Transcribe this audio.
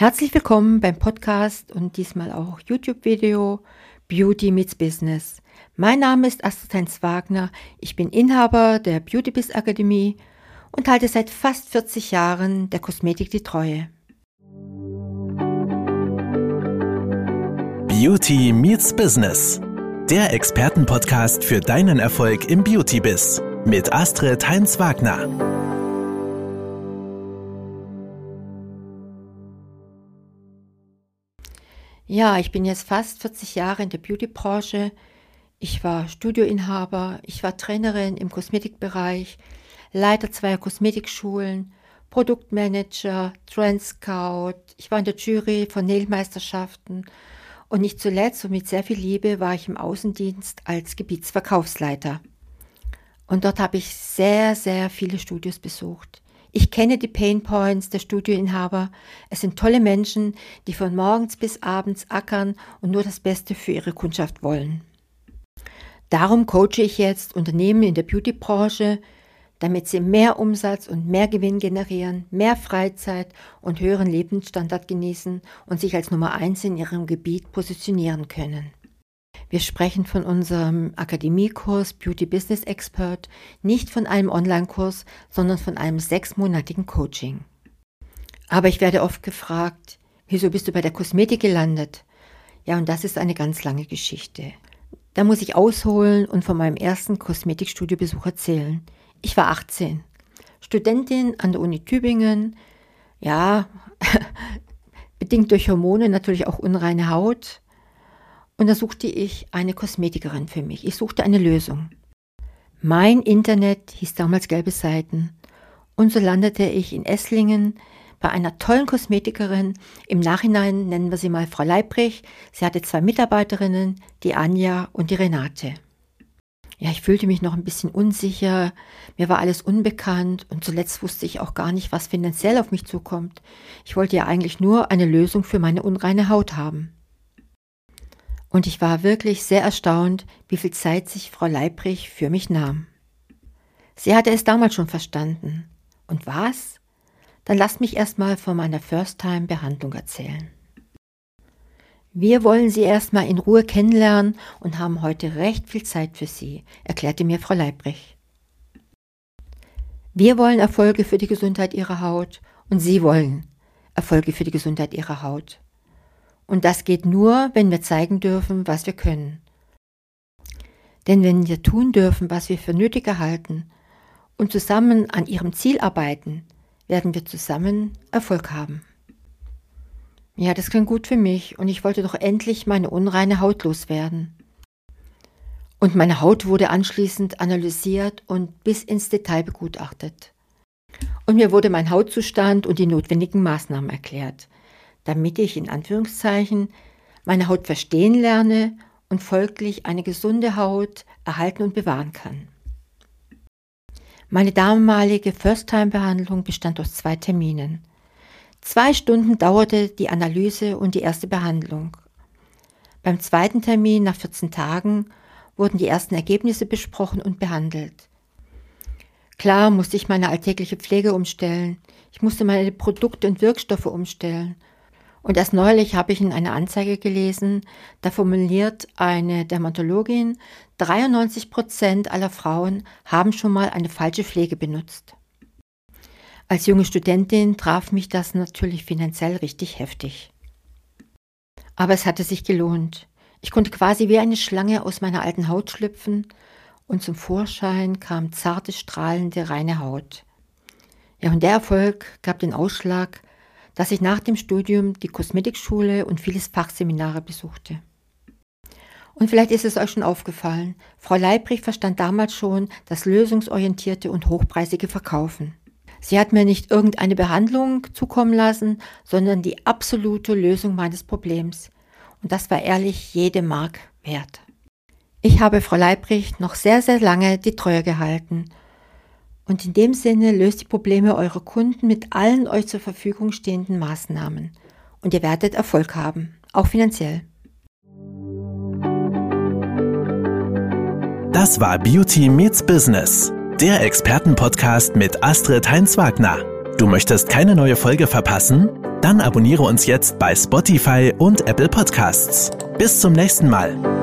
Herzlich willkommen beim Podcast und diesmal auch YouTube-Video Beauty meets Business. Mein Name ist Astrid Heinz Wagner. Ich bin Inhaber der Beauty Biz Akademie und halte seit fast 40 Jahren der Kosmetik die Treue. Beauty meets Business. Der Expertenpodcast für deinen Erfolg im Beauty-Biz mit Astrid Heinz Wagner. Ja, ich bin jetzt fast 40 Jahre in der Beauty-Branche. Ich war Studioinhaber, ich war Trainerin im Kosmetikbereich, Leiter zweier Kosmetikschulen, Produktmanager, Trend Scout. Ich war in der Jury von Nailmeisterschaften und nicht zuletzt und mit sehr viel Liebe war ich im Außendienst als Gebietsverkaufsleiter. Und dort habe ich sehr, sehr viele Studios besucht. Ich kenne die Pain Points der Studioinhaber. Es sind tolle Menschen, die von morgens bis abends ackern und nur das Beste für ihre Kundschaft wollen. Darum coache ich jetzt Unternehmen in der Beautybranche, damit sie mehr Umsatz und mehr Gewinn generieren, mehr Freizeit und höheren Lebensstandard genießen und sich als Nummer eins in ihrem Gebiet positionieren können. Wir sprechen von unserem Akademiekurs Beauty Business Expert, nicht von einem Online-Kurs, sondern von einem sechsmonatigen Coaching. Aber ich werde oft gefragt, wieso bist du bei der Kosmetik gelandet? Ja, und das ist eine ganz lange Geschichte. Da muss ich ausholen und von meinem ersten Kosmetikstudiobesuch erzählen. Ich war 18, Studentin an der Uni Tübingen, ja, bedingt durch Hormone natürlich auch unreine Haut, und da suchte ich eine Kosmetikerin für mich. Ich suchte eine Lösung. Mein Internet hieß damals Gelbe Seiten. Und so landete ich in Esslingen bei einer tollen Kosmetikerin. Im Nachhinein nennen wir sie mal Frau Leibrich. Sie hatte zwei Mitarbeiterinnen, die Anja und die Renate. Ja, ich fühlte mich noch ein bisschen unsicher, mir war alles unbekannt und zuletzt wusste ich auch gar nicht, was finanziell auf mich zukommt. Ich wollte ja eigentlich nur eine Lösung für meine unreine Haut haben. Und ich war wirklich sehr erstaunt, wie viel Zeit sich Frau Leibrich für mich nahm. Sie hatte es damals schon verstanden. Und was? Dann lasst mich erstmal von meiner First-Time-Behandlung erzählen. Wir wollen Sie erstmal in Ruhe kennenlernen und haben heute recht viel Zeit für Sie, erklärte mir Frau Leibrich. Wir wollen Erfolge für die Gesundheit Ihrer Haut und Sie wollen Erfolge für die Gesundheit Ihrer Haut. Und das geht nur, wenn wir zeigen dürfen, was wir können. Denn wenn wir tun dürfen, was wir für nötig erhalten und zusammen an ihrem Ziel arbeiten, werden wir zusammen Erfolg haben. Ja, das klingt gut für mich und ich wollte doch endlich meine unreine Haut loswerden. Und meine Haut wurde anschließend analysiert und bis ins Detail begutachtet. Und mir wurde mein Hautzustand und die notwendigen Maßnahmen erklärt damit ich in Anführungszeichen meine Haut verstehen lerne und folglich eine gesunde Haut erhalten und bewahren kann. Meine damalige First-Time-Behandlung bestand aus zwei Terminen. Zwei Stunden dauerte die Analyse und die erste Behandlung. Beim zweiten Termin nach 14 Tagen wurden die ersten Ergebnisse besprochen und behandelt. Klar musste ich meine alltägliche Pflege umstellen, ich musste meine Produkte und Wirkstoffe umstellen und erst neulich habe ich in einer Anzeige gelesen, da formuliert eine Dermatologin, 93 Prozent aller Frauen haben schon mal eine falsche Pflege benutzt. Als junge Studentin traf mich das natürlich finanziell richtig heftig. Aber es hatte sich gelohnt. Ich konnte quasi wie eine Schlange aus meiner alten Haut schlüpfen und zum Vorschein kam zarte, strahlende, reine Haut. Ja, und der Erfolg gab den Ausschlag, dass ich nach dem Studium die Kosmetikschule und vieles Fachseminare besuchte. Und vielleicht ist es euch schon aufgefallen, Frau Leibrich verstand damals schon das lösungsorientierte und hochpreisige Verkaufen. Sie hat mir nicht irgendeine Behandlung zukommen lassen, sondern die absolute Lösung meines Problems. Und das war ehrlich jede Mark wert. Ich habe Frau Leibrich noch sehr, sehr lange die Treue gehalten und in dem Sinne löst die Probleme eurer Kunden mit allen euch zur Verfügung stehenden Maßnahmen. Und ihr werdet Erfolg haben, auch finanziell. Das war Beauty Meets Business, der Expertenpodcast mit Astrid Heinz-Wagner. Du möchtest keine neue Folge verpassen? Dann abonniere uns jetzt bei Spotify und Apple Podcasts. Bis zum nächsten Mal.